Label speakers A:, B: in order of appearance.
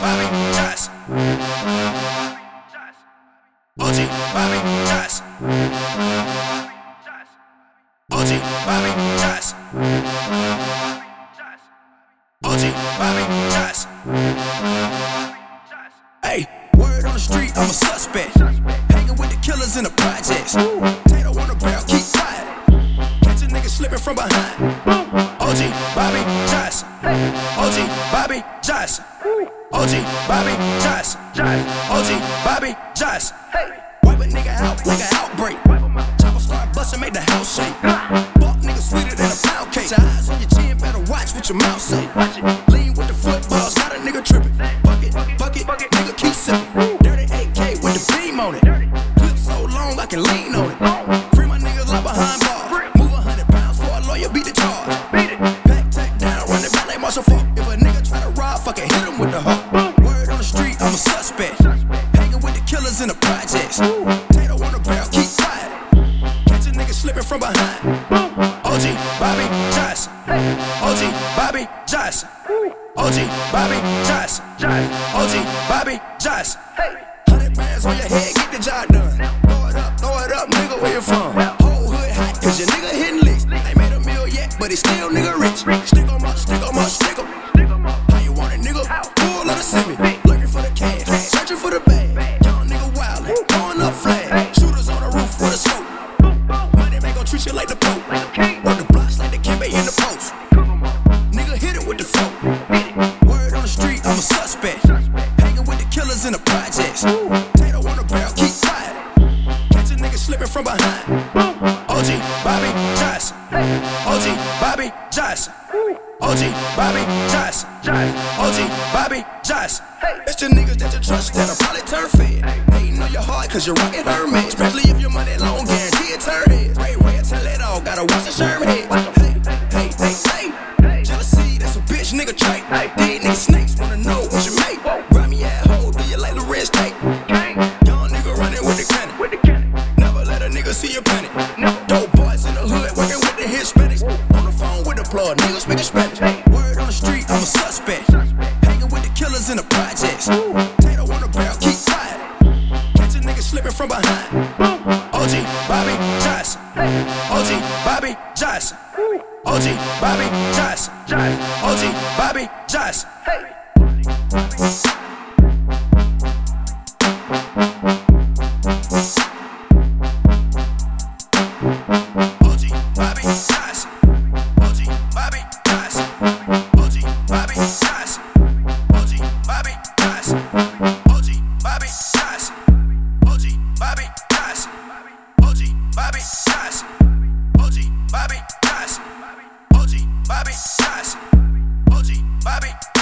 A: Bobby Johnson. OG Bobby Johnson. OG Bobby Johnson. OG Bobby Johnson. Hey, word on the street, I'm a suspect. Hanging with the killers in the projects. Tato on the barrel, keep quiet. Catch a nigga slipping from behind. OG Bobby Johnson. OG Bobby Johnson. OG Bobby Johnson. OG Bobby Johnson. Wipe a nigga out like an outbreak. Chopper start busting, make the house shake. Fuck nigga sweeter than a pound cake. Your eyes on your chin, better watch what your mouth say. Lean with the footballs, got a nigga tripping. Bucket, bucket, nigga keep sipping. Dirty AK with the beam on it. Clip so long I can lean on it. In the projects. Tato on the barrel, keep quiet. Catch a nigga slipping from behind. OG Bobby Johnson. OG Bobby Johnson. OG Bobby Johnson. OG Bobby Johnson. Hundred bands on your head, get the job done. Throw it up, throw it up, nigga, where you from? Whole hood hot, cause your nigga hitting licks. Ain't made a meal yet, but he still nigga rich. Stick 'em up, stick 'em up, stick 'em. How you want it, nigga? Full of the semi. Killers in the projects. Tato on the barrel, keep quiet. Catch a nigga slipping from behind. OG Bobby Johnson. OG Bobby Johnson. OG Bobby Johnson. OG Bobby Johnson. It's the niggas that you trust that'll probably turn fed. Hating on your heart cause you're rocking Hermes. Especially if your money long, guarantee it turn heads. Ray Ray, tell it all, gotta watch the Sherman head. Hey, hey, hey, hey. Jealousy, that's a bitch nigga trait. These niggas snakes plug, niggas speaking Spanish. Word on the street, I'm a suspect. Hanging with the killers in the projects. Tato on the barrel, keep quiet. Catch a nigga slipping from behind. OG Bobby Johnson. OG Bobby Johnson. OG Bobby Johnson. OG Bobby Johnson. Nash. OG Bobby Nash. OG Bobby Nash. OG Bobby